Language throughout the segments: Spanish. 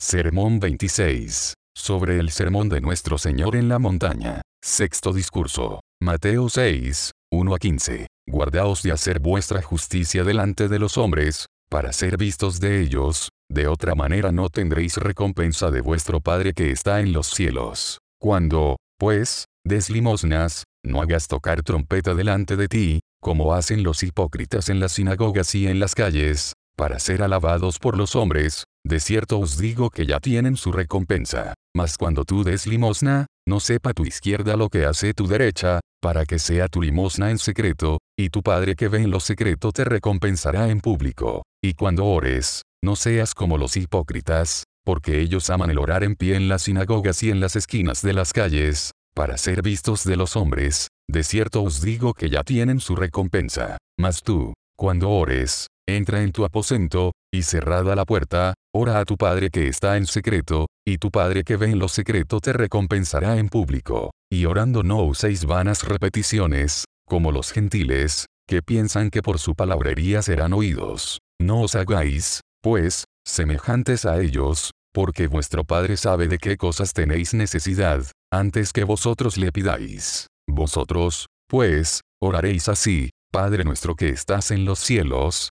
Sermón 26. Sobre el sermón de nuestro Señor en la montaña. Sexto discurso. Mateo 6, 1 a 15. Guardaos de hacer vuestra justicia delante de los hombres, para ser vistos de ellos, de otra manera no tendréis recompensa de vuestro Padre que está en los cielos. Cuando, pues, des limosnas, no hagas tocar trompeta delante de ti, como hacen los hipócritas en las sinagogas y en las calles, para ser alabados por los hombres, de cierto os digo que ya tienen su recompensa. Mas cuando tú des limosna, no sepa tu izquierda lo que hace tu derecha, para que sea tu limosna en secreto, y tu Padre que ve en lo secreto te recompensará en público. Y cuando ores, no seas como los hipócritas, porque ellos aman el orar en pie en las sinagogas y en las esquinas de las calles, para ser vistos de los hombres, de cierto os digo que ya tienen su recompensa. Mas tú, cuando ores, entra en tu aposento, y cerrada la puerta, ora a tu Padre que está en secreto, y tu Padre que ve en lo secreto te recompensará en público. Y orando no uséis vanas repeticiones, como los gentiles, que piensan que por su palabrería serán oídos. No os hagáis, pues, semejantes a ellos, porque vuestro Padre sabe de qué cosas tenéis necesidad, antes que vosotros le pidáis. Vosotros, pues, oraréis así, Padre nuestro que estás en los cielos,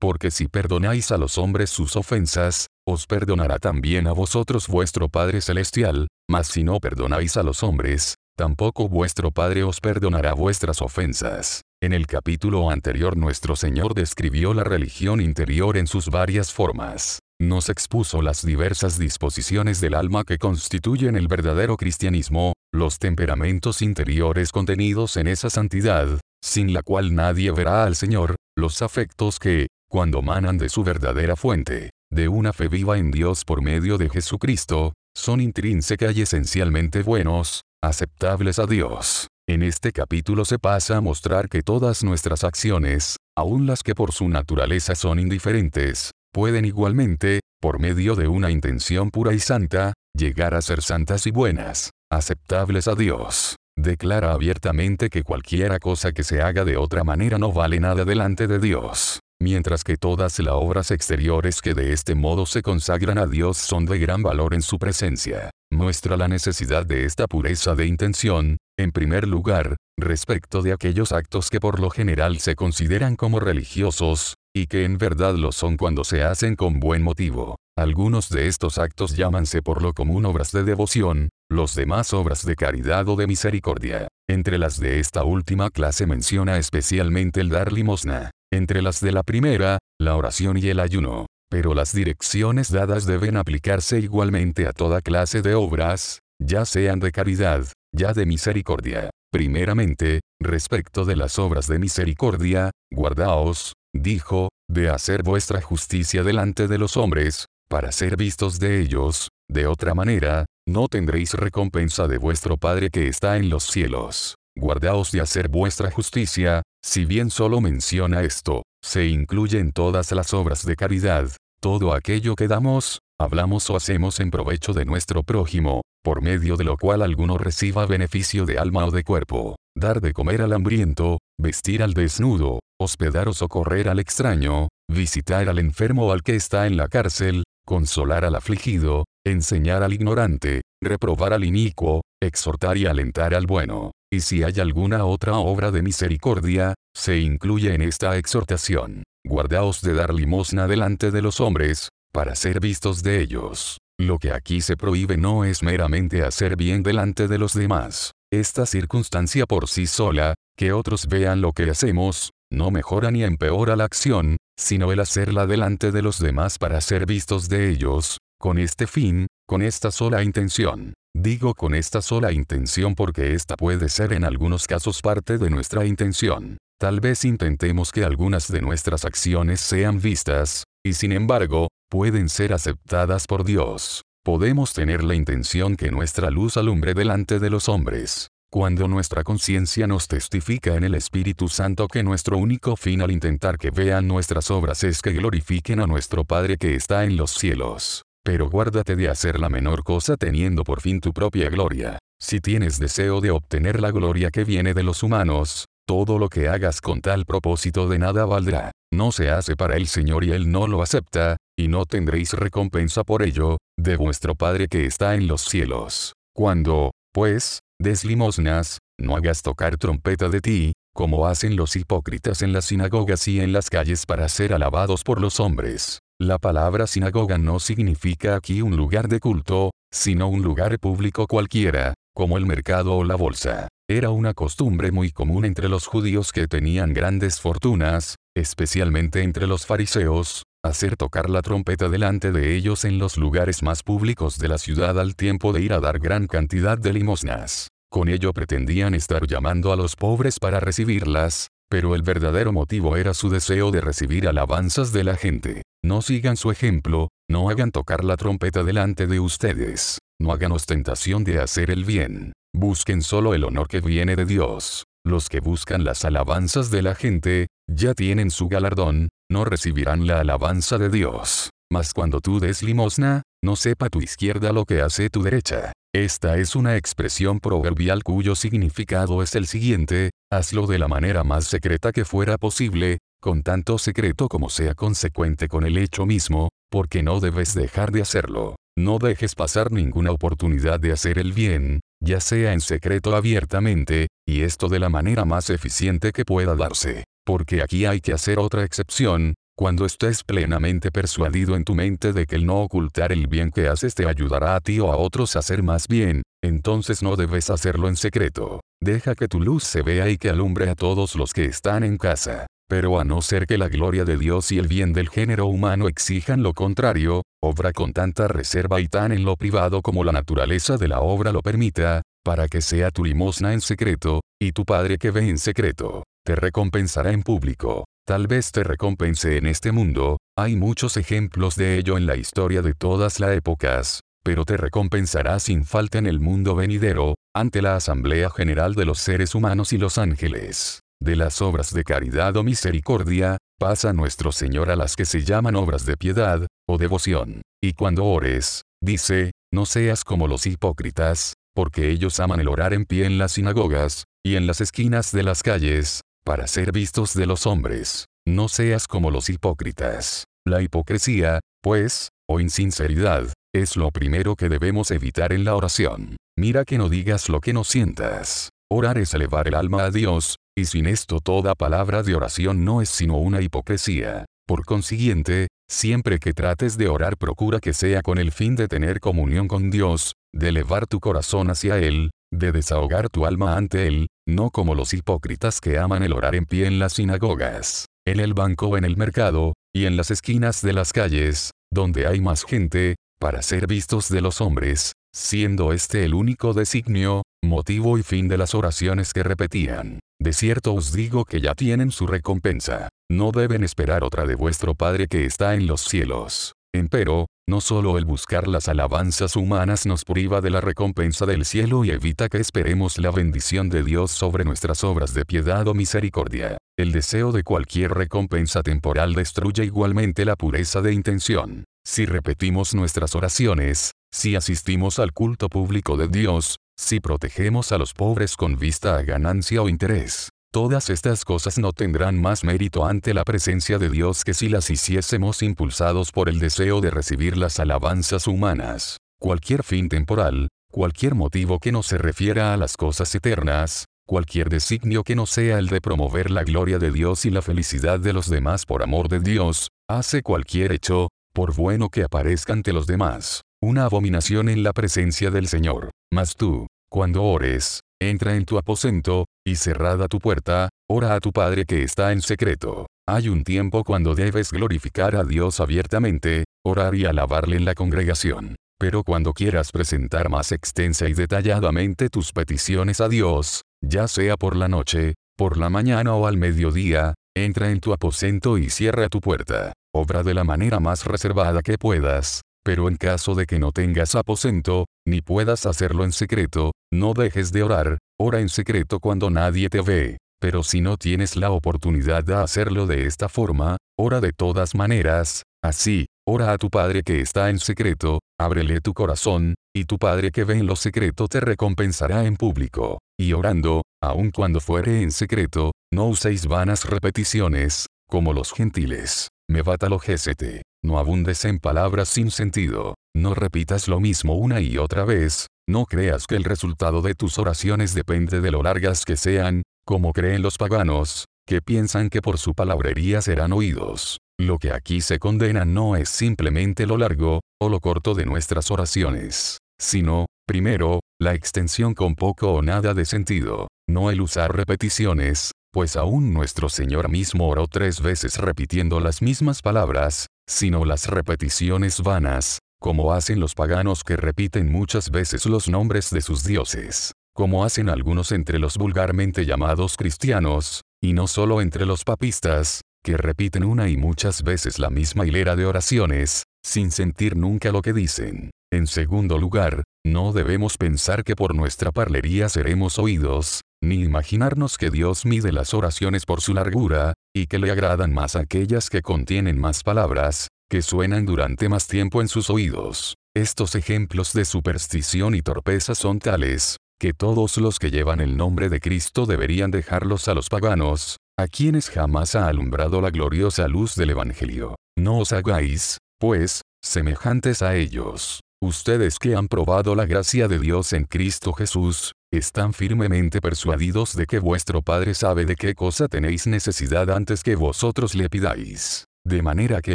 Porque si perdonáis a los hombres sus ofensas, os perdonará también a vosotros vuestro Padre Celestial, mas si no perdonáis a los hombres, tampoco vuestro Padre os perdonará vuestras ofensas. En el capítulo anterior nuestro Señor describió la religión interior en sus varias formas. Nos expuso las diversas disposiciones del alma que constituyen el verdadero cristianismo, los temperamentos interiores contenidos en esa santidad, sin la cual nadie verá al Señor, los afectos que, cuando manan de su verdadera fuente, de una fe viva en Dios por medio de Jesucristo, son intrínseca y esencialmente buenos, aceptables a Dios. En este capítulo se pasa a mostrar que todas nuestras acciones, aun las que por su naturaleza son indiferentes, pueden igualmente, por medio de una intención pura y santa, llegar a ser santas y buenas, aceptables a Dios. Declara abiertamente que cualquiera cosa que se haga de otra manera no vale nada delante de Dios mientras que todas las obras exteriores que de este modo se consagran a Dios son de gran valor en su presencia. Muestra la necesidad de esta pureza de intención, en primer lugar, respecto de aquellos actos que por lo general se consideran como religiosos, y que en verdad lo son cuando se hacen con buen motivo. Algunos de estos actos llámanse por lo común obras de devoción, los demás obras de caridad o de misericordia. Entre las de esta última clase menciona especialmente el dar limosna. Entre las de la primera, la oración y el ayuno. Pero las direcciones dadas deben aplicarse igualmente a toda clase de obras, ya sean de caridad, ya de misericordia. Primeramente, respecto de las obras de misericordia, guardaos, dijo, de hacer vuestra justicia delante de los hombres, para ser vistos de ellos, de otra manera, no tendréis recompensa de vuestro Padre que está en los cielos. Guardaos de hacer vuestra justicia, si bien solo menciona esto, se incluye en todas las obras de caridad, todo aquello que damos, hablamos o hacemos en provecho de nuestro prójimo, por medio de lo cual alguno reciba beneficio de alma o de cuerpo, dar de comer al hambriento, vestir al desnudo, hospedar o socorrer al extraño, visitar al enfermo o al que está en la cárcel, consolar al afligido, enseñar al ignorante, reprobar al inicuo, exhortar y alentar al bueno. Y si hay alguna otra obra de misericordia, se incluye en esta exhortación. Guardaos de dar limosna delante de los hombres, para ser vistos de ellos. Lo que aquí se prohíbe no es meramente hacer bien delante de los demás. Esta circunstancia por sí sola, que otros vean lo que hacemos, no mejora ni empeora la acción, sino el hacerla delante de los demás para ser vistos de ellos, con este fin, con esta sola intención. Digo con esta sola intención porque esta puede ser en algunos casos parte de nuestra intención. Tal vez intentemos que algunas de nuestras acciones sean vistas, y sin embargo, pueden ser aceptadas por Dios. Podemos tener la intención que nuestra luz alumbre delante de los hombres. Cuando nuestra conciencia nos testifica en el Espíritu Santo que nuestro único fin al intentar que vean nuestras obras es que glorifiquen a nuestro Padre que está en los cielos. Pero guárdate de hacer la menor cosa teniendo por fin tu propia gloria. Si tienes deseo de obtener la gloria que viene de los humanos, todo lo que hagas con tal propósito de nada valdrá. No se hace para el Señor y Él no lo acepta, y no tendréis recompensa por ello, de vuestro Padre que está en los cielos. Cuando, pues, des limosnas, no hagas tocar trompeta de ti, como hacen los hipócritas en las sinagogas y en las calles para ser alabados por los hombres. La palabra sinagoga no significa aquí un lugar de culto, sino un lugar público cualquiera, como el mercado o la bolsa. Era una costumbre muy común entre los judíos que tenían grandes fortunas, especialmente entre los fariseos, hacer tocar la trompeta delante de ellos en los lugares más públicos de la ciudad al tiempo de ir a dar gran cantidad de limosnas. Con ello pretendían estar llamando a los pobres para recibirlas, pero el verdadero motivo era su deseo de recibir alabanzas de la gente. No sigan su ejemplo, no hagan tocar la trompeta delante de ustedes, no hagan ostentación de hacer el bien, busquen solo el honor que viene de Dios. Los que buscan las alabanzas de la gente, ya tienen su galardón, no recibirán la alabanza de Dios. Mas cuando tú des limosna, no sepa tu izquierda lo que hace tu derecha. Esta es una expresión proverbial cuyo significado es el siguiente, hazlo de la manera más secreta que fuera posible, con tanto secreto como sea consecuente con el hecho mismo, porque no debes dejar de hacerlo. No dejes pasar ninguna oportunidad de hacer el bien, ya sea en secreto o abiertamente, y esto de la manera más eficiente que pueda darse. Porque aquí hay que hacer otra excepción, cuando estés plenamente persuadido en tu mente de que el no ocultar el bien que haces te ayudará a ti o a otros a hacer más bien, entonces no debes hacerlo en secreto. Deja que tu luz se vea y que alumbre a todos los que están en casa. Pero a no ser que la gloria de Dios y el bien del género humano exijan lo contrario, obra con tanta reserva y tan en lo privado como la naturaleza de la obra lo permita, para que sea tu limosna en secreto, y tu Padre que ve en secreto, te recompensará en público. Tal vez te recompense en este mundo, hay muchos ejemplos de ello en la historia de todas las épocas, pero te recompensará sin falta en el mundo venidero, ante la Asamblea General de los seres humanos y los ángeles. De las obras de caridad o misericordia, pasa nuestro Señor a las que se llaman obras de piedad, o devoción. Y cuando ores, dice, no seas como los hipócritas, porque ellos aman el orar en pie en las sinagogas, y en las esquinas de las calles, para ser vistos de los hombres. No seas como los hipócritas. La hipocresía, pues, o insinceridad, es lo primero que debemos evitar en la oración. Mira que no digas lo que no sientas. Orar es elevar el alma a Dios, y sin esto toda palabra de oración no es sino una hipocresía. Por consiguiente, siempre que trates de orar procura que sea con el fin de tener comunión con Dios, de elevar tu corazón hacia Él, de desahogar tu alma ante Él, no como los hipócritas que aman el orar en pie en las sinagogas, en el banco o en el mercado, y en las esquinas de las calles, donde hay más gente, para ser vistos de los hombres, siendo este el único designio, motivo y fin de las oraciones que repetían. De cierto os digo que ya tienen su recompensa. No deben esperar otra de vuestro Padre que está en los cielos. Empero, no solo el buscar las alabanzas humanas nos priva de la recompensa del cielo y evita que esperemos la bendición de Dios sobre nuestras obras de piedad o misericordia. El deseo de cualquier recompensa temporal destruye igualmente la pureza de intención. Si repetimos nuestras oraciones, si asistimos al culto público de Dios, si protegemos a los pobres con vista a ganancia o interés, todas estas cosas no tendrán más mérito ante la presencia de Dios que si las hiciésemos impulsados por el deseo de recibir las alabanzas humanas. Cualquier fin temporal, cualquier motivo que no se refiera a las cosas eternas, cualquier designio que no sea el de promover la gloria de Dios y la felicidad de los demás por amor de Dios, hace cualquier hecho, por bueno que aparezca ante los demás, una abominación en la presencia del Señor. Mas tú, cuando ores, entra en tu aposento, y cerrada tu puerta, ora a tu Padre que está en secreto. Hay un tiempo cuando debes glorificar a Dios abiertamente, orar y alabarle en la congregación. Pero cuando quieras presentar más extensa y detalladamente tus peticiones a Dios, ya sea por la noche, por la mañana o al mediodía, entra en tu aposento y cierra tu puerta. Obra de la manera más reservada que puedas, pero en caso de que no tengas aposento, ni puedas hacerlo en secreto, no dejes de orar, ora en secreto cuando nadie te ve. Pero si no tienes la oportunidad de hacerlo de esta forma, ora de todas maneras, así, ora a tu Padre que está en secreto, ábrele tu corazón, y tu Padre que ve en lo secreto te recompensará en público. Y orando, aun cuando fuere en secreto, no uséis vanas repeticiones, como los gentiles. Me gesete. No abundes en palabras sin sentido. No repitas lo mismo una y otra vez. No creas que el resultado de tus oraciones depende de lo largas que sean, como creen los paganos, que piensan que por su palabrería serán oídos. Lo que aquí se condena no es simplemente lo largo, o lo corto de nuestras oraciones, sino, primero, la extensión con poco o nada de sentido, no el usar repeticiones, pues aún nuestro Señor mismo oró tres veces repitiendo las mismas palabras, sino las repeticiones vanas, como hacen los paganos que repiten muchas veces los nombres de sus dioses como hacen algunos entre los vulgarmente llamados cristianos, y no solo entre los papistas, que repiten una y muchas veces la misma hilera de oraciones, sin sentir nunca lo que dicen. En segundo lugar, no debemos pensar que por nuestra parlería seremos oídos, ni imaginarnos que Dios mide las oraciones por su largura, y que le agradan más aquellas que contienen más palabras, que suenan durante más tiempo en sus oídos. Estos ejemplos de superstición y torpeza son tales, que todos los que llevan el nombre de Cristo deberían dejarlos a los paganos, a quienes jamás ha alumbrado la gloriosa luz del Evangelio. No os hagáis, pues, semejantes a ellos. Ustedes que han probado la gracia de Dios en Cristo Jesús, están firmemente persuadidos de que vuestro Padre sabe de qué cosa tenéis necesidad antes que vosotros le pidáis. De manera que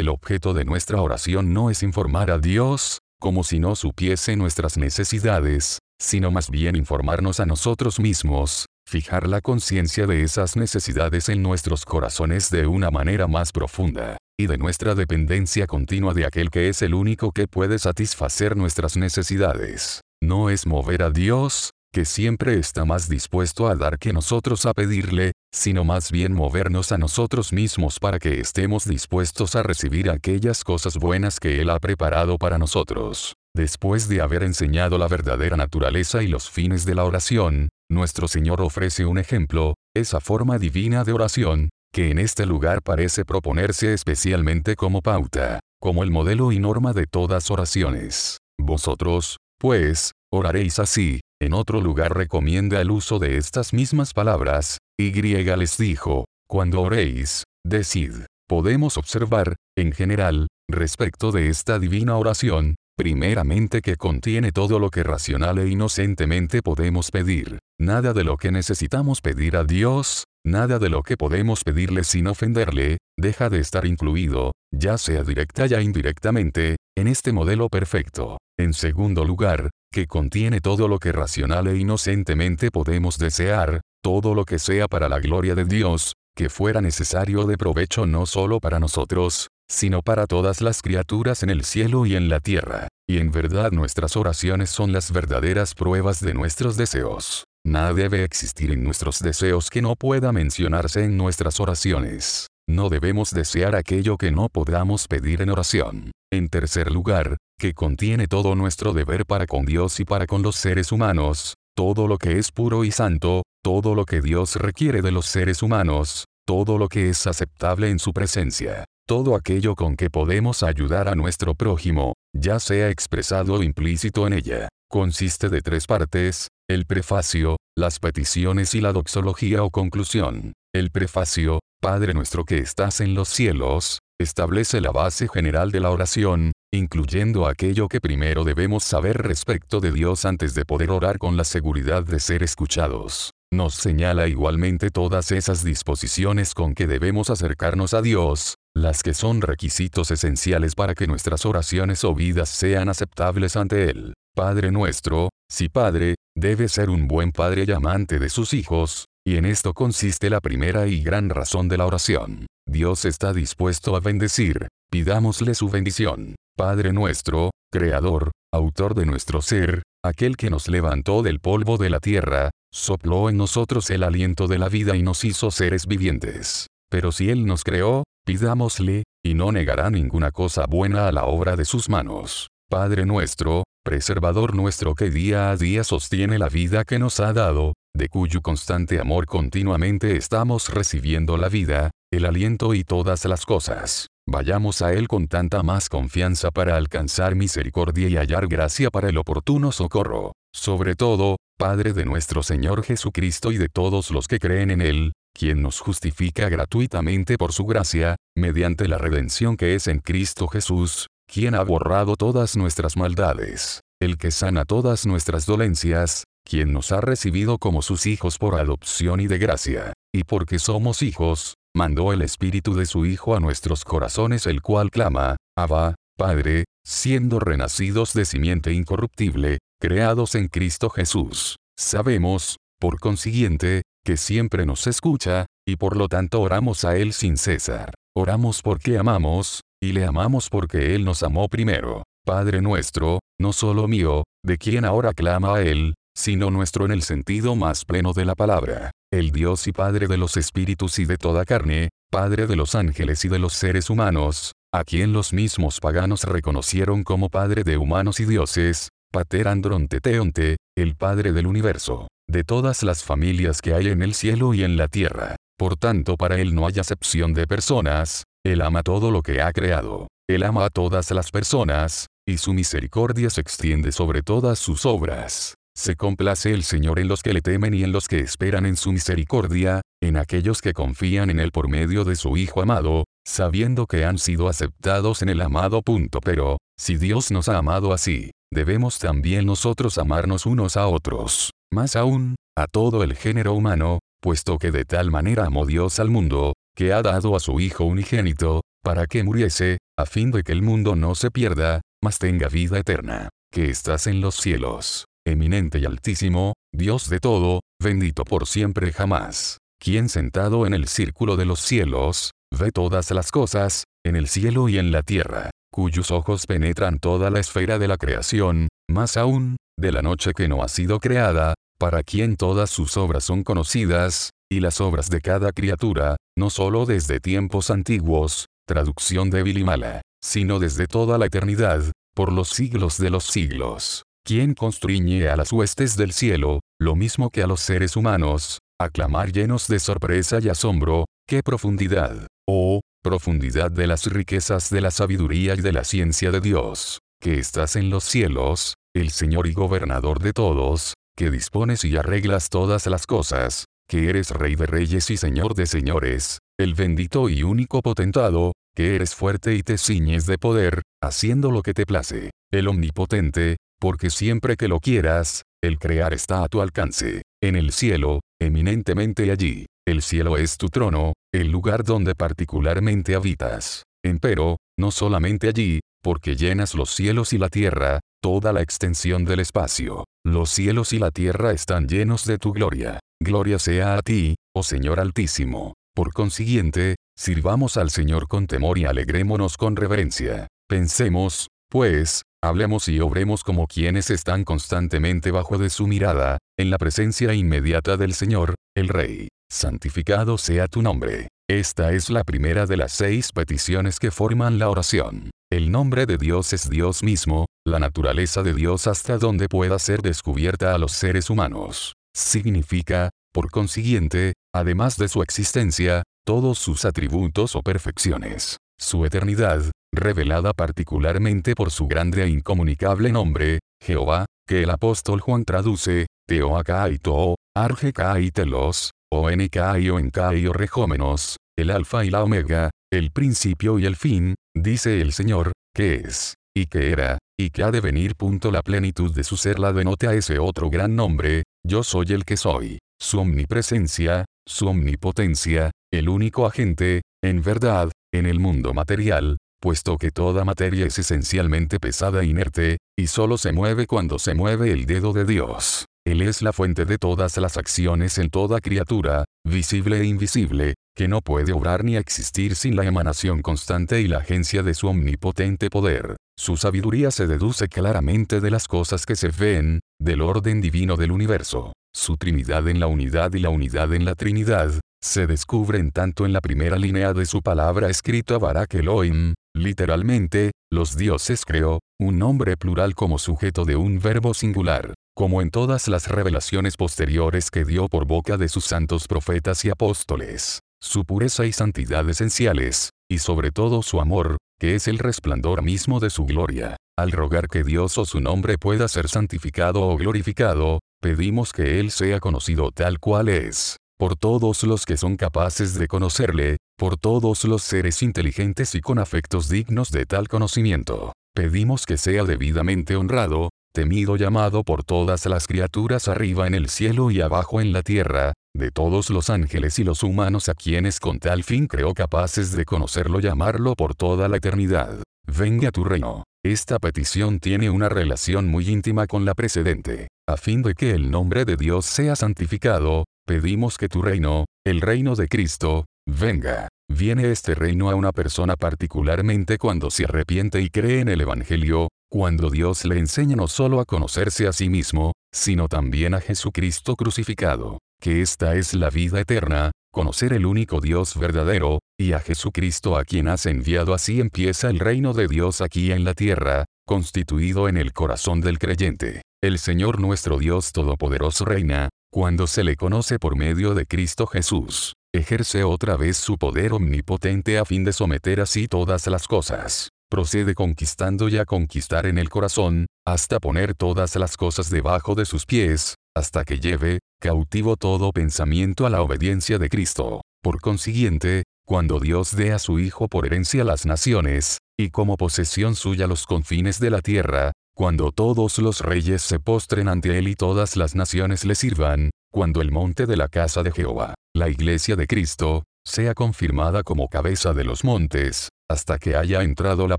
el objeto de nuestra oración no es informar a Dios, como si no supiese nuestras necesidades, sino más bien informarnos a nosotros mismos, fijar la conciencia de esas necesidades en nuestros corazones de una manera más profunda, y de nuestra dependencia continua de aquel que es el único que puede satisfacer nuestras necesidades. No es mover a Dios, que siempre está más dispuesto a dar que nosotros a pedirle, sino más bien movernos a nosotros mismos para que estemos dispuestos a recibir aquellas cosas buenas que Él ha preparado para nosotros. Después de haber enseñado la verdadera naturaleza y los fines de la oración, nuestro Señor ofrece un ejemplo, esa forma divina de oración, que en este lugar parece proponerse especialmente como pauta, como el modelo y norma de todas oraciones. Vosotros, pues, oraréis así, en otro lugar recomienda el uso de estas mismas palabras, y les dijo, cuando oréis, decid. Podemos observar, en general, respecto de esta divina oración, Primeramente que contiene todo lo que racional e inocentemente podemos pedir. Nada de lo que necesitamos pedir a Dios, nada de lo que podemos pedirle sin ofenderle, deja de estar incluido, ya sea directa ya indirectamente, en este modelo perfecto. En segundo lugar, que contiene todo lo que racional e inocentemente podemos desear, todo lo que sea para la gloria de Dios, que fuera necesario de provecho no solo para nosotros, sino para todas las criaturas en el cielo y en la tierra. Y en verdad nuestras oraciones son las verdaderas pruebas de nuestros deseos. Nada debe existir en nuestros deseos que no pueda mencionarse en nuestras oraciones. No debemos desear aquello que no podamos pedir en oración. En tercer lugar, que contiene todo nuestro deber para con Dios y para con los seres humanos, todo lo que es puro y santo, todo lo que Dios requiere de los seres humanos, todo lo que es aceptable en su presencia, todo aquello con que podemos ayudar a nuestro prójimo, ya sea expresado o implícito en ella, consiste de tres partes, el prefacio, las peticiones y la doxología o conclusión. El prefacio, Padre nuestro que estás en los cielos, establece la base general de la oración, incluyendo aquello que primero debemos saber respecto de Dios antes de poder orar con la seguridad de ser escuchados. Nos señala igualmente todas esas disposiciones con que debemos acercarnos a Dios, las que son requisitos esenciales para que nuestras oraciones o vidas sean aceptables ante Él. Padre nuestro, si Padre, debe ser un buen Padre y amante de sus hijos, y en esto consiste la primera y gran razón de la oración. Dios está dispuesto a bendecir, pidámosle su bendición. Padre nuestro, Creador, autor de nuestro ser, aquel que nos levantó del polvo de la tierra, sopló en nosotros el aliento de la vida y nos hizo seres vivientes. Pero si Él nos creó, pidámosle, y no negará ninguna cosa buena a la obra de sus manos. Padre nuestro, preservador nuestro que día a día sostiene la vida que nos ha dado, de cuyo constante amor continuamente estamos recibiendo la vida, el aliento y todas las cosas. Vayamos a Él con tanta más confianza para alcanzar misericordia y hallar gracia para el oportuno socorro. Sobre todo, Padre de nuestro Señor Jesucristo y de todos los que creen en Él, quien nos justifica gratuitamente por su gracia, mediante la redención que es en Cristo Jesús, quien ha borrado todas nuestras maldades, el que sana todas nuestras dolencias, quien nos ha recibido como sus hijos por adopción y de gracia, y porque somos hijos, mandó el Espíritu de su Hijo a nuestros corazones el cual clama, Abba, Padre, siendo renacidos de simiente incorruptible, creados en Cristo Jesús. Sabemos, por consiguiente, que siempre nos escucha, y por lo tanto oramos a Él sin cesar. Oramos porque amamos, y le amamos porque Él nos amó primero. Padre nuestro, no solo mío, de quien ahora clama a Él, sino nuestro en el sentido más pleno de la palabra, el Dios y Padre de los espíritus y de toda carne, Padre de los ángeles y de los seres humanos, a quien los mismos paganos reconocieron como Padre de humanos y dioses, Pater Andronte Teonte, el Padre del universo, de todas las familias que hay en el cielo y en la tierra. Por tanto para él no hay acepción de personas, él ama todo lo que ha creado. Él ama a todas las personas, y su misericordia se extiende sobre todas sus obras. Se complace el Señor en los que le temen y en los que esperan en su misericordia, en aquellos que confían en Él por medio de su Hijo amado, sabiendo que han sido aceptados en el amado punto. Pero, si Dios nos ha amado así, debemos también nosotros amarnos unos a otros, más aún, a todo el género humano, puesto que de tal manera amó Dios al mundo, que ha dado a su Hijo unigénito, para que muriese, a fin de que el mundo no se pierda, mas tenga vida eterna, que estás en los cielos eminente y altísimo, Dios de todo, bendito por siempre jamás, quien sentado en el círculo de los cielos, ve todas las cosas, en el cielo y en la tierra, cuyos ojos penetran toda la esfera de la creación, más aún, de la noche que no ha sido creada, para quien todas sus obras son conocidas, y las obras de cada criatura, no solo desde tiempos antiguos, traducción débil y mala, sino desde toda la eternidad, por los siglos de los siglos. Quien constriñe a las huestes del cielo, lo mismo que a los seres humanos, a clamar llenos de sorpresa y asombro, qué profundidad, oh, profundidad de las riquezas de la sabiduría y de la ciencia de Dios, que estás en los cielos, el Señor y gobernador de todos, que dispones y arreglas todas las cosas, que eres Rey de reyes y Señor de señores, el bendito y único potentado, que eres fuerte y te ciñes de poder, haciendo lo que te place, el omnipotente, porque siempre que lo quieras, el crear está a tu alcance, en el cielo, eminentemente allí. El cielo es tu trono, el lugar donde particularmente habitas. Empero, no solamente allí, porque llenas los cielos y la tierra, toda la extensión del espacio. Los cielos y la tierra están llenos de tu gloria. Gloria sea a ti, oh Señor Altísimo. Por consiguiente, sirvamos al Señor con temor y alegrémonos con reverencia. Pensemos, pues, Hablemos y obremos como quienes están constantemente bajo de su mirada, en la presencia inmediata del Señor, el Rey. Santificado sea tu nombre. Esta es la primera de las seis peticiones que forman la oración. El nombre de Dios es Dios mismo, la naturaleza de Dios hasta donde pueda ser descubierta a los seres humanos. Significa, por consiguiente, además de su existencia, todos sus atributos o perfecciones. Su eternidad, revelada particularmente por su grande e incomunicable nombre, Jehová, que el apóstol Juan traduce, Teoaca y Too, Argeca y Telos, ONK y ONK y Rejómenos, el alfa y la omega, el principio y el fin, dice el Señor, que es, y que era, y que ha de venir. Punto la plenitud de su ser la denota ese otro gran nombre, yo soy el que soy, su omnipresencia, su omnipotencia, el único agente, en verdad, en el mundo material, puesto que toda materia es esencialmente pesada e inerte, y solo se mueve cuando se mueve el dedo de Dios. Él es la fuente de todas las acciones en toda criatura, visible e invisible, que no puede obrar ni existir sin la emanación constante y la agencia de su omnipotente poder. Su sabiduría se deduce claramente de las cosas que se ven, del orden divino del universo. Su Trinidad en la unidad y la unidad en la Trinidad, se descubren tanto en la primera línea de su palabra escrita Barak Elohim, Literalmente, los dioses creó, un nombre plural como sujeto de un verbo singular, como en todas las revelaciones posteriores que dio por boca de sus santos profetas y apóstoles. Su pureza y santidad esenciales, y sobre todo su amor, que es el resplandor mismo de su gloria. Al rogar que Dios o su nombre pueda ser santificado o glorificado, pedimos que Él sea conocido tal cual es, por todos los que son capaces de conocerle, por todos los seres inteligentes y con afectos dignos de tal conocimiento. Pedimos que sea debidamente honrado, temido llamado por todas las criaturas arriba en el cielo y abajo en la tierra, de todos los ángeles y los humanos a quienes con tal fin creó capaces de conocerlo llamarlo por toda la eternidad. Venga tu reino. Esta petición tiene una relación muy íntima con la precedente. A fin de que el nombre de Dios sea santificado, pedimos que tu reino, el reino de Cristo, venga. Viene este reino a una persona particularmente cuando se arrepiente y cree en el Evangelio, cuando Dios le enseña no solo a conocerse a sí mismo, sino también a Jesucristo crucificado, que esta es la vida eterna, conocer el único Dios verdadero, y a Jesucristo a quien has enviado así empieza el reino de Dios aquí en la tierra, constituido en el corazón del creyente. El Señor nuestro Dios Todopoderoso reina, cuando se le conoce por medio de Cristo Jesús, ejerce otra vez su poder omnipotente a fin de someter así todas las cosas procede conquistando y a conquistar en el corazón, hasta poner todas las cosas debajo de sus pies, hasta que lleve, cautivo todo pensamiento a la obediencia de Cristo. Por consiguiente, cuando Dios dé a su Hijo por herencia las naciones, y como posesión suya los confines de la tierra, cuando todos los reyes se postren ante él y todas las naciones le sirvan, cuando el monte de la casa de Jehová, la iglesia de Cristo, sea confirmada como cabeza de los montes, hasta que haya entrado la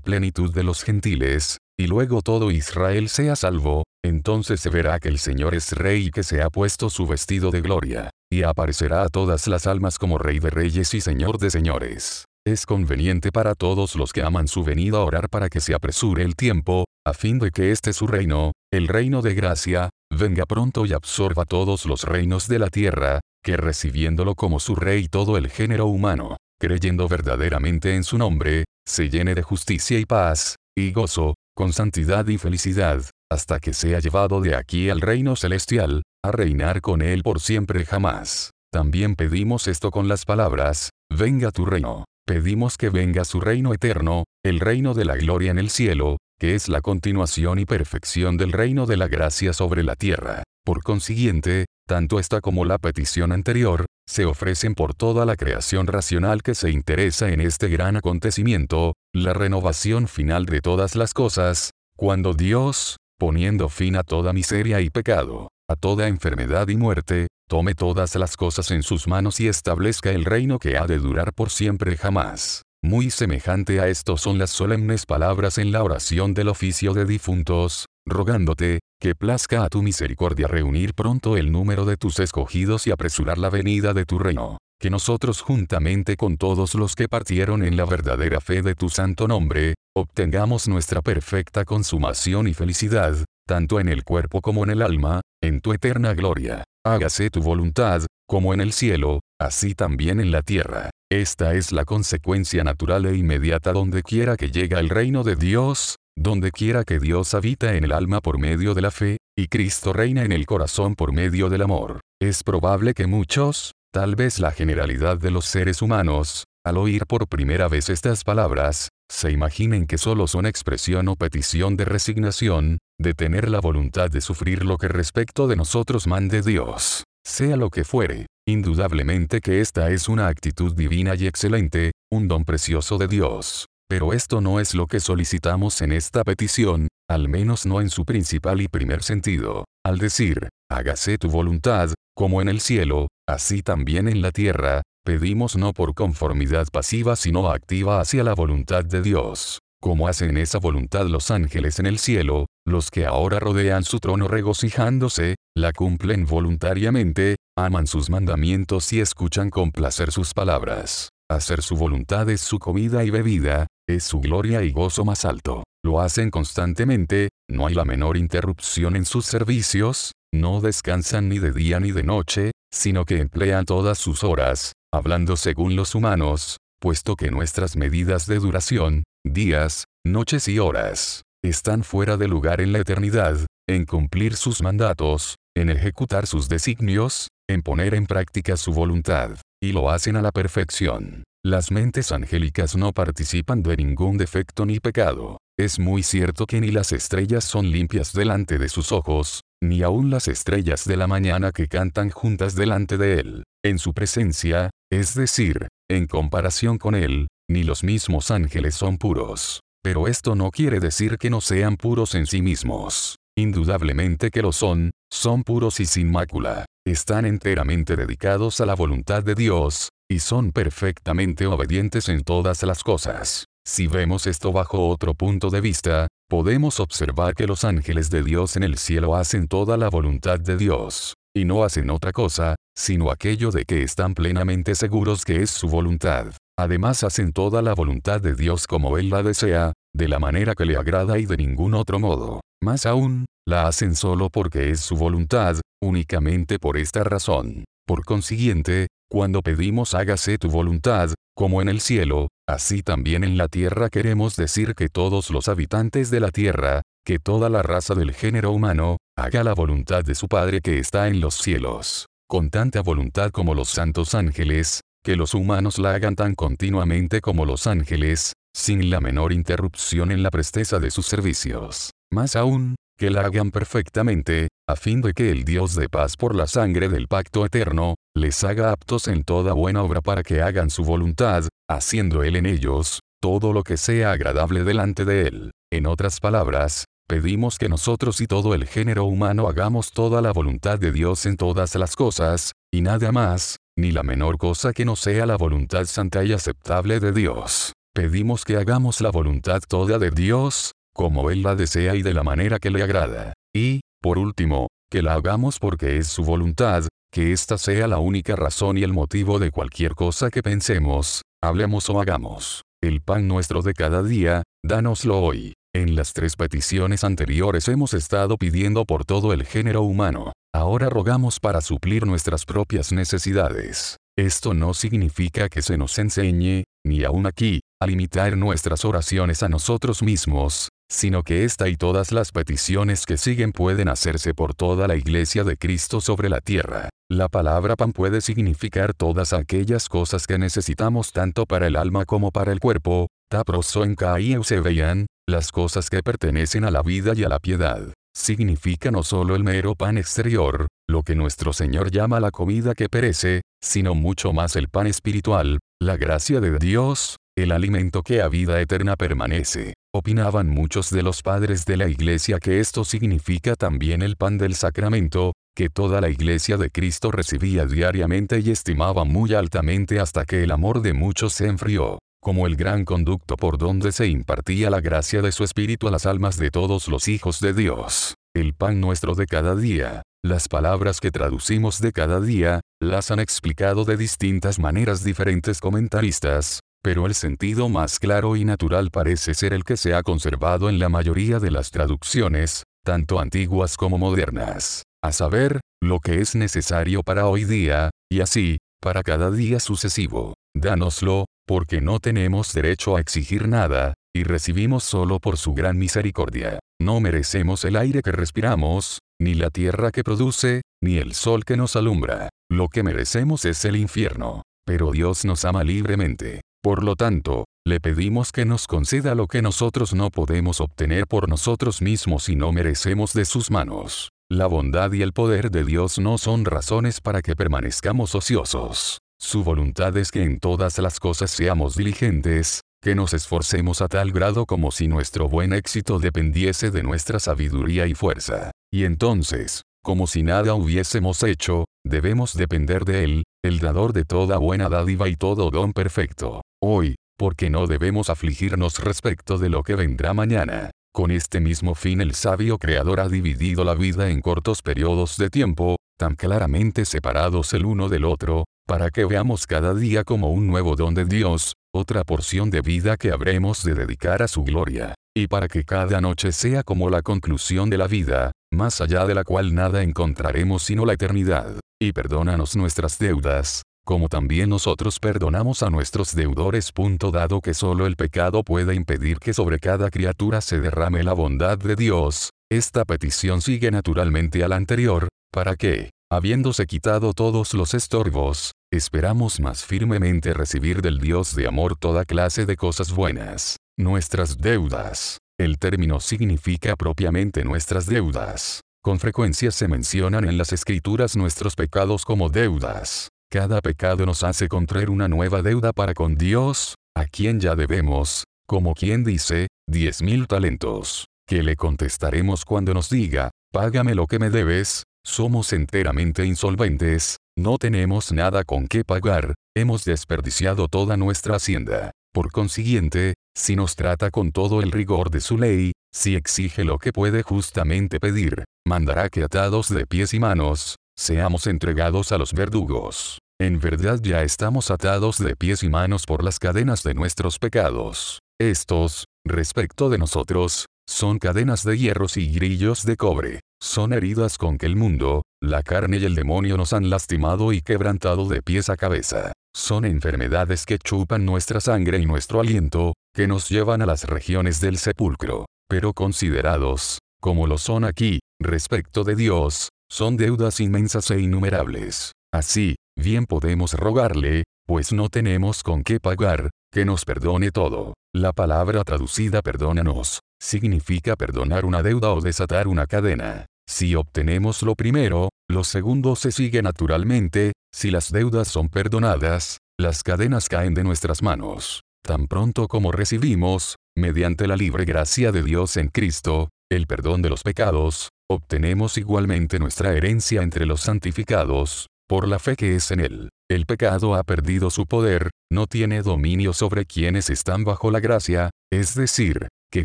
plenitud de los gentiles, y luego todo Israel sea salvo, entonces se verá que el Señor es Rey y que se ha puesto su vestido de gloria, y aparecerá a todas las almas como Rey de reyes y Señor de señores. Es conveniente para todos los que aman su venida orar para que se apresure el tiempo, a fin de que este su reino, el reino de gracia, venga pronto y absorba todos los reinos de la tierra, que recibiéndolo como su rey todo el género humano, creyendo verdaderamente en su nombre, se llene de justicia y paz, y gozo, con santidad y felicidad, hasta que sea llevado de aquí al reino celestial, a reinar con él por siempre jamás. También pedimos esto con las palabras, venga tu reino. Pedimos que venga su reino eterno, el reino de la gloria en el cielo, que es la continuación y perfección del reino de la gracia sobre la tierra. Por consiguiente, tanto esta como la petición anterior, se ofrecen por toda la creación racional que se interesa en este gran acontecimiento, la renovación final de todas las cosas, cuando Dios, poniendo fin a toda miseria y pecado, a toda enfermedad y muerte, tome todas las cosas en sus manos y establezca el reino que ha de durar por siempre jamás. Muy semejante a esto son las solemnes palabras en la oración del oficio de difuntos, rogándote, que plazca a tu misericordia reunir pronto el número de tus escogidos y apresurar la venida de tu reino, que nosotros juntamente con todos los que partieron en la verdadera fe de tu santo nombre, obtengamos nuestra perfecta consumación y felicidad, tanto en el cuerpo como en el alma, en tu eterna gloria. Hágase tu voluntad, como en el cielo, así también en la tierra. Esta es la consecuencia natural e inmediata donde quiera que llega el reino de Dios, donde quiera que Dios habita en el alma por medio de la fe, y Cristo reina en el corazón por medio del amor. Es probable que muchos, tal vez la generalidad de los seres humanos, al oír por primera vez estas palabras, se imaginen que solo son expresión o petición de resignación, de tener la voluntad de sufrir lo que respecto de nosotros mande Dios. Sea lo que fuere, indudablemente que esta es una actitud divina y excelente, un don precioso de Dios. Pero esto no es lo que solicitamos en esta petición, al menos no en su principal y primer sentido. Al decir, hágase tu voluntad, como en el cielo, así también en la tierra, pedimos no por conformidad pasiva sino activa hacia la voluntad de Dios. Como hacen esa voluntad los ángeles en el cielo, los que ahora rodean su trono regocijándose, la cumplen voluntariamente, aman sus mandamientos y escuchan con placer sus palabras. Hacer su voluntad es su comida y bebida, es su gloria y gozo más alto. Lo hacen constantemente, no hay la menor interrupción en sus servicios, no descansan ni de día ni de noche, sino que emplean todas sus horas, hablando según los humanos, puesto que nuestras medidas de duración, días, noches y horas. Están fuera de lugar en la eternidad, en cumplir sus mandatos, en ejecutar sus designios, en poner en práctica su voluntad, y lo hacen a la perfección. Las mentes angélicas no participan de ningún defecto ni pecado. Es muy cierto que ni las estrellas son limpias delante de sus ojos, ni aun las estrellas de la mañana que cantan juntas delante de él, en su presencia, es decir, en comparación con él, ni los mismos ángeles son puros. Pero esto no quiere decir que no sean puros en sí mismos. Indudablemente que lo son, son puros y sin mácula, están enteramente dedicados a la voluntad de Dios, y son perfectamente obedientes en todas las cosas. Si vemos esto bajo otro punto de vista, podemos observar que los ángeles de Dios en el cielo hacen toda la voluntad de Dios, y no hacen otra cosa, sino aquello de que están plenamente seguros que es su voluntad. Además hacen toda la voluntad de Dios como Él la desea, de la manera que le agrada y de ningún otro modo. Más aún, la hacen solo porque es su voluntad, únicamente por esta razón. Por consiguiente, cuando pedimos hágase tu voluntad, como en el cielo, así también en la tierra queremos decir que todos los habitantes de la tierra, que toda la raza del género humano, haga la voluntad de su Padre que está en los cielos, con tanta voluntad como los santos ángeles, que los humanos la hagan tan continuamente como los ángeles, sin la menor interrupción en la presteza de sus servicios. Más aún, que la hagan perfectamente, a fin de que el Dios de paz por la sangre del pacto eterno, les haga aptos en toda buena obra para que hagan su voluntad, haciendo Él en ellos, todo lo que sea agradable delante de Él. En otras palabras, pedimos que nosotros y todo el género humano hagamos toda la voluntad de Dios en todas las cosas, y nada más, ni la menor cosa que no sea la voluntad santa y aceptable de Dios. Pedimos que hagamos la voluntad toda de Dios, como Él la desea y de la manera que le agrada. Y, por último, que la hagamos porque es su voluntad, que esta sea la única razón y el motivo de cualquier cosa que pensemos, hablemos o hagamos. El pan nuestro de cada día, dánoslo hoy. En las tres peticiones anteriores hemos estado pidiendo por todo el género humano. Ahora rogamos para suplir nuestras propias necesidades. Esto no significa que se nos enseñe, ni aún aquí, a limitar nuestras oraciones a nosotros mismos, sino que esta y todas las peticiones que siguen pueden hacerse por toda la iglesia de Cristo sobre la tierra. La palabra pan puede significar todas aquellas cosas que necesitamos tanto para el alma como para el cuerpo, taproso en se vean, las cosas que pertenecen a la vida y a la piedad. Significa no solo el mero pan exterior, lo que nuestro Señor llama la comida que perece, sino mucho más el pan espiritual, la gracia de Dios, el alimento que a vida eterna permanece. Opinaban muchos de los padres de la iglesia que esto significa también el pan del sacramento, que toda la iglesia de Cristo recibía diariamente y estimaba muy altamente hasta que el amor de muchos se enfrió, como el gran conducto por donde se impartía la gracia de su espíritu a las almas de todos los hijos de Dios. El pan nuestro de cada día, las palabras que traducimos de cada día, las han explicado de distintas maneras diferentes comentaristas, pero el sentido más claro y natural parece ser el que se ha conservado en la mayoría de las traducciones, tanto antiguas como modernas, a saber, lo que es necesario para hoy día, y así, para cada día sucesivo. Dánoslo, porque no tenemos derecho a exigir nada, y recibimos solo por su gran misericordia. No merecemos el aire que respiramos, ni la tierra que produce, ni el sol que nos alumbra. Lo que merecemos es el infierno. Pero Dios nos ama libremente. Por lo tanto, le pedimos que nos conceda lo que nosotros no podemos obtener por nosotros mismos y no merecemos de sus manos. La bondad y el poder de Dios no son razones para que permanezcamos ociosos. Su voluntad es que en todas las cosas seamos diligentes, que nos esforcemos a tal grado como si nuestro buen éxito dependiese de nuestra sabiduría y fuerza. Y entonces, como si nada hubiésemos hecho, debemos depender de Él, el dador de toda buena dádiva y todo don perfecto hoy, porque no debemos afligirnos respecto de lo que vendrá mañana. Con este mismo fin el sabio creador ha dividido la vida en cortos periodos de tiempo, tan claramente separados el uno del otro, para que veamos cada día como un nuevo don de Dios, otra porción de vida que habremos de dedicar a su gloria, y para que cada noche sea como la conclusión de la vida, más allá de la cual nada encontraremos sino la eternidad. Y perdónanos nuestras deudas, como también nosotros perdonamos a nuestros deudores. Dado que solo el pecado puede impedir que sobre cada criatura se derrame la bondad de Dios, esta petición sigue naturalmente a la anterior, para que, habiéndose quitado todos los estorbos, esperamos más firmemente recibir del Dios de amor toda clase de cosas buenas, nuestras deudas. El término significa propiamente nuestras deudas. Con frecuencia se mencionan en las escrituras nuestros pecados como deudas. Cada pecado nos hace contraer una nueva deuda para con Dios, a quien ya debemos, como quien dice, diez mil talentos, que le contestaremos cuando nos diga, págame lo que me debes, somos enteramente insolventes, no tenemos nada con qué pagar, hemos desperdiciado toda nuestra hacienda. Por consiguiente, si nos trata con todo el rigor de su ley, si exige lo que puede justamente pedir, mandará que atados de pies y manos, seamos entregados a los verdugos. En verdad ya estamos atados de pies y manos por las cadenas de nuestros pecados. Estos, respecto de nosotros, son cadenas de hierros y grillos de cobre. Son heridas con que el mundo, la carne y el demonio nos han lastimado y quebrantado de pies a cabeza. Son enfermedades que chupan nuestra sangre y nuestro aliento, que nos llevan a las regiones del sepulcro pero considerados, como lo son aquí, respecto de Dios, son deudas inmensas e innumerables. Así, bien podemos rogarle, pues no tenemos con qué pagar, que nos perdone todo. La palabra traducida perdónanos, significa perdonar una deuda o desatar una cadena. Si obtenemos lo primero, lo segundo se sigue naturalmente, si las deudas son perdonadas, las cadenas caen de nuestras manos. Tan pronto como recibimos, mediante la libre gracia de Dios en Cristo, el perdón de los pecados, obtenemos igualmente nuestra herencia entre los santificados, por la fe que es en Él. El pecado ha perdido su poder, no tiene dominio sobre quienes están bajo la gracia, es decir, que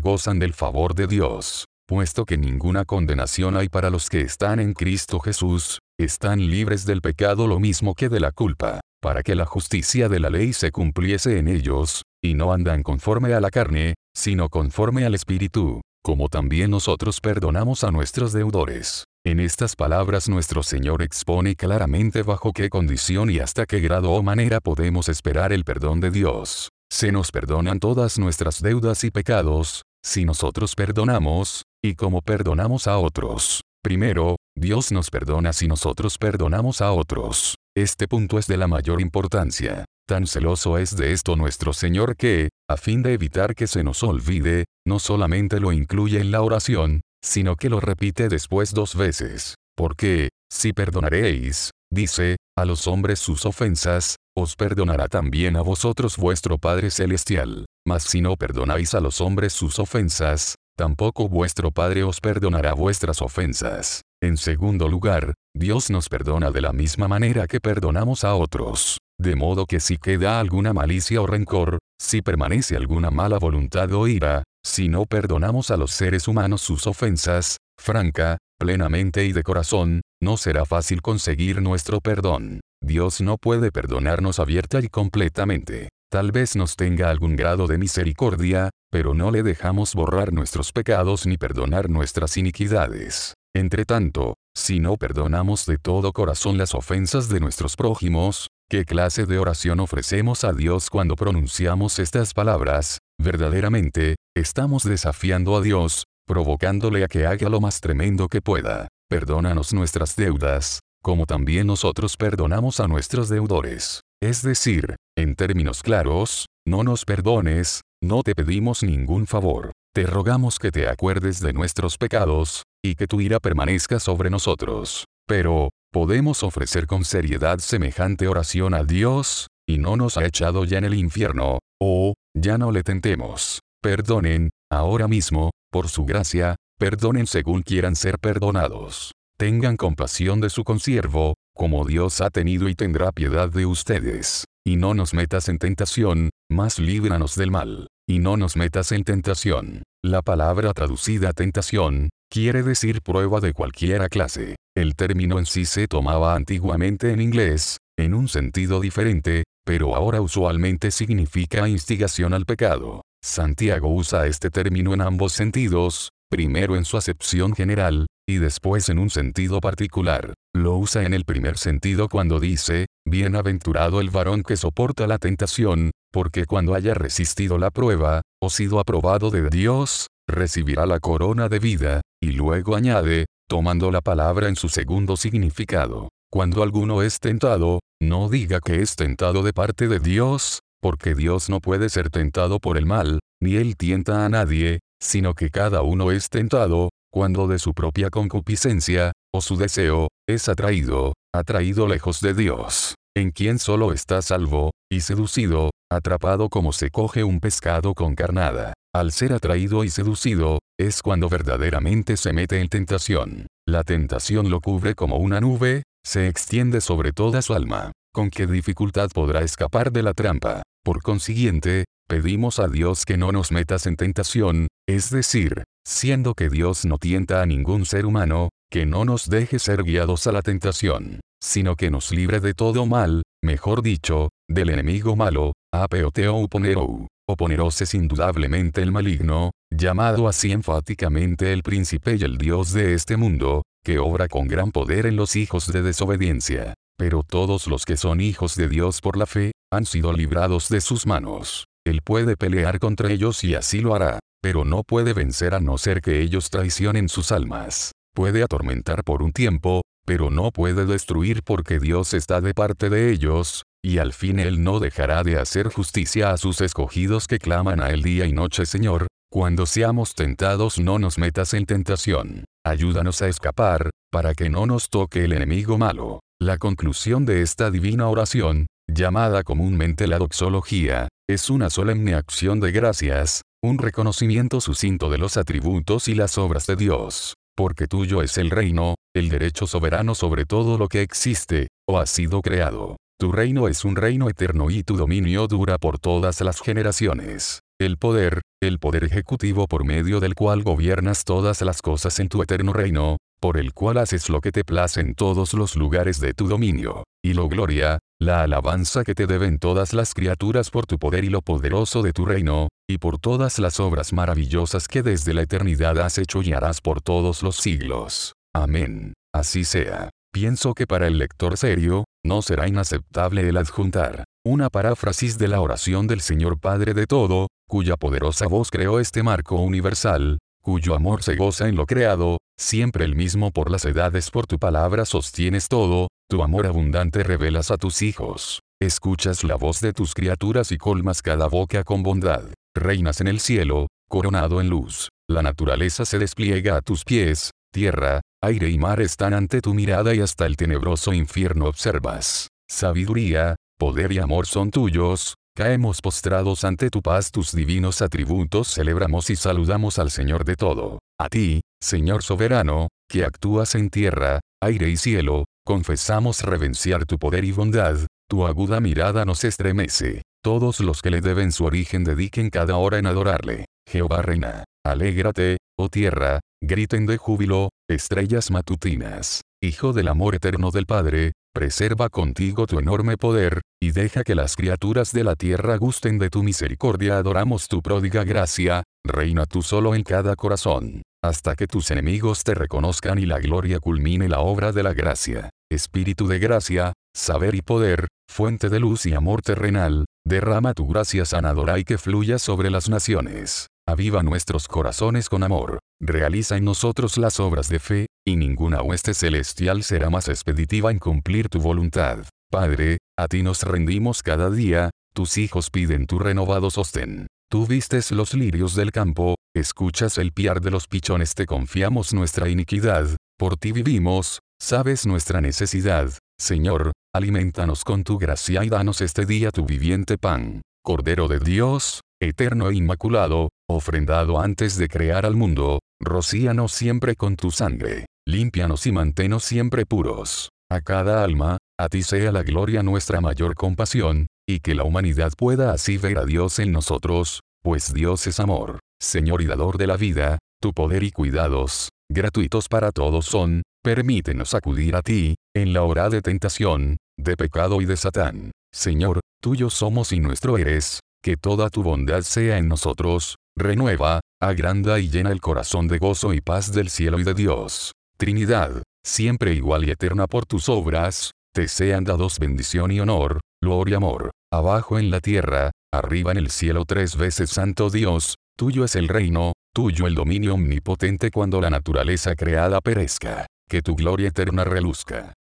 gozan del favor de Dios. Puesto que ninguna condenación hay para los que están en Cristo Jesús, están libres del pecado lo mismo que de la culpa para que la justicia de la ley se cumpliese en ellos, y no andan conforme a la carne, sino conforme al Espíritu, como también nosotros perdonamos a nuestros deudores. En estas palabras nuestro Señor expone claramente bajo qué condición y hasta qué grado o manera podemos esperar el perdón de Dios. Se nos perdonan todas nuestras deudas y pecados, si nosotros perdonamos, y como perdonamos a otros. Primero, Dios nos perdona si nosotros perdonamos a otros. Este punto es de la mayor importancia. Tan celoso es de esto nuestro Señor que, a fin de evitar que se nos olvide, no solamente lo incluye en la oración, sino que lo repite después dos veces. Porque, si perdonaréis, dice, a los hombres sus ofensas, os perdonará también a vosotros vuestro Padre Celestial. Mas si no perdonáis a los hombres sus ofensas, tampoco vuestro Padre os perdonará vuestras ofensas. En segundo lugar, Dios nos perdona de la misma manera que perdonamos a otros. De modo que si queda alguna malicia o rencor, si permanece alguna mala voluntad o ira, si no perdonamos a los seres humanos sus ofensas, franca, plenamente y de corazón, no será fácil conseguir nuestro perdón. Dios no puede perdonarnos abierta y completamente. Tal vez nos tenga algún grado de misericordia, pero no le dejamos borrar nuestros pecados ni perdonar nuestras iniquidades. Entre tanto, si no perdonamos de todo corazón las ofensas de nuestros prójimos, ¿qué clase de oración ofrecemos a Dios cuando pronunciamos estas palabras? Verdaderamente, estamos desafiando a Dios, provocándole a que haga lo más tremendo que pueda. Perdónanos nuestras deudas, como también nosotros perdonamos a nuestros deudores. Es decir, en términos claros, no nos perdones, no te pedimos ningún favor. Te rogamos que te acuerdes de nuestros pecados, y que tu ira permanezca sobre nosotros. Pero, ¿podemos ofrecer con seriedad semejante oración a Dios? Y no nos ha echado ya en el infierno, o, ya no le tentemos. Perdonen, ahora mismo, por su gracia, perdonen según quieran ser perdonados. Tengan compasión de su consiervo, como Dios ha tenido y tendrá piedad de ustedes. Y no nos metas en tentación, mas líbranos del mal y no nos metas en tentación. La palabra traducida tentación, quiere decir prueba de cualquiera clase. El término en sí se tomaba antiguamente en inglés, en un sentido diferente, pero ahora usualmente significa instigación al pecado. Santiago usa este término en ambos sentidos, primero en su acepción general, y después en un sentido particular. lo usa en el primer sentido cuando dice, Bienaventurado el varón que soporta la tentación, porque cuando haya resistido la prueba, o sido aprobado de Dios, recibirá la corona de vida, y luego añade, tomando la palabra en su segundo significado. Cuando alguno es tentado, no diga que es tentado de parte de Dios, porque Dios no puede ser tentado por el mal, ni él tienta a nadie, sino que cada uno es tentado, cuando de su propia concupiscencia, o su deseo, es atraído, atraído lejos de Dios, en quien solo está salvo, y seducido, atrapado como se coge un pescado con carnada. Al ser atraído y seducido, es cuando verdaderamente se mete en tentación. La tentación lo cubre como una nube, se extiende sobre toda su alma. ¿Con qué dificultad podrá escapar de la trampa? Por consiguiente, pedimos a Dios que no nos metas en tentación, es decir, siendo que Dios no tienta a ningún ser humano, que no nos deje ser guiados a la tentación, sino que nos libre de todo mal, mejor dicho, del enemigo malo, apeoteo uponero. Oponeros es indudablemente el maligno, llamado así enfáticamente el príncipe y el Dios de este mundo, que obra con gran poder en los hijos de desobediencia. Pero todos los que son hijos de Dios por la fe, han sido librados de sus manos. Él puede pelear contra ellos y así lo hará, pero no puede vencer a no ser que ellos traicionen sus almas. Puede atormentar por un tiempo, pero no puede destruir porque Dios está de parte de ellos, y al fin Él no dejará de hacer justicia a sus escogidos que claman a Él día y noche Señor, cuando seamos tentados no nos metas en tentación. Ayúdanos a escapar, para que no nos toque el enemigo malo. La conclusión de esta divina oración, llamada comúnmente la doxología, es una solemne acción de gracias, un reconocimiento sucinto de los atributos y las obras de Dios. Porque tuyo es el reino, el derecho soberano sobre todo lo que existe, o ha sido creado. Tu reino es un reino eterno y tu dominio dura por todas las generaciones. El poder, el poder ejecutivo por medio del cual gobiernas todas las cosas en tu eterno reino, por el cual haces lo que te place en todos los lugares de tu dominio, y lo gloria, la alabanza que te deben todas las criaturas por tu poder y lo poderoso de tu reino, y por todas las obras maravillosas que desde la eternidad has hecho y harás por todos los siglos. Amén. Así sea. Pienso que para el lector serio, no será inaceptable el adjuntar una paráfrasis de la oración del Señor Padre de todo, cuya poderosa voz creó este marco universal, cuyo amor se goza en lo creado, siempre el mismo por las edades. Por tu palabra sostienes todo, tu amor abundante revelas a tus hijos, escuchas la voz de tus criaturas y colmas cada boca con bondad, reinas en el cielo, coronado en luz, la naturaleza se despliega a tus pies, tierra, aire y mar están ante tu mirada y hasta el tenebroso infierno observas. Sabiduría, poder y amor son tuyos, Caemos postrados ante tu paz, tus divinos atributos celebramos y saludamos al Señor de todo. A ti, Señor soberano, que actúas en tierra, aire y cielo, confesamos revenciar tu poder y bondad, tu aguda mirada nos estremece. Todos los que le deben su origen dediquen cada hora en adorarle. Jehová reina. Alégrate, oh tierra, griten de júbilo, estrellas matutinas. Hijo del amor eterno del Padre, Preserva contigo tu enorme poder, y deja que las criaturas de la tierra gusten de tu misericordia. Adoramos tu pródiga gracia, reina tú solo en cada corazón, hasta que tus enemigos te reconozcan y la gloria culmine la obra de la gracia. Espíritu de gracia, saber y poder, fuente de luz y amor terrenal, derrama tu gracia sanadora y que fluya sobre las naciones. Aviva nuestros corazones con amor, realiza en nosotros las obras de fe, y ninguna hueste celestial será más expeditiva en cumplir tu voluntad. Padre, a ti nos rendimos cada día, tus hijos piden tu renovado sostén. Tú vistes los lirios del campo, escuchas el piar de los pichones, te confiamos nuestra iniquidad, por ti vivimos, sabes nuestra necesidad, Señor, alimentanos con tu gracia y danos este día tu viviente pan. Cordero de Dios, eterno e inmaculado, ofrendado antes de crear al mundo, rocíanos siempre con tu sangre, límpianos y manténos siempre puros. A cada alma, a ti sea la gloria nuestra mayor compasión, y que la humanidad pueda así ver a Dios en nosotros, pues Dios es amor, Señor y dador de la vida, tu poder y cuidados, gratuitos para todos son, permítenos acudir a ti, en la hora de tentación, de pecado y de Satán. Señor, tuyo somos y nuestro eres, que toda tu bondad sea en nosotros, renueva, agranda y llena el corazón de gozo y paz del cielo y de Dios. Trinidad, siempre igual y eterna por tus obras, te sean dados bendición y honor, gloria y amor, abajo en la tierra, arriba en el cielo tres veces Santo Dios, tuyo es el reino, tuyo el dominio omnipotente cuando la naturaleza creada perezca, que tu gloria eterna reluzca.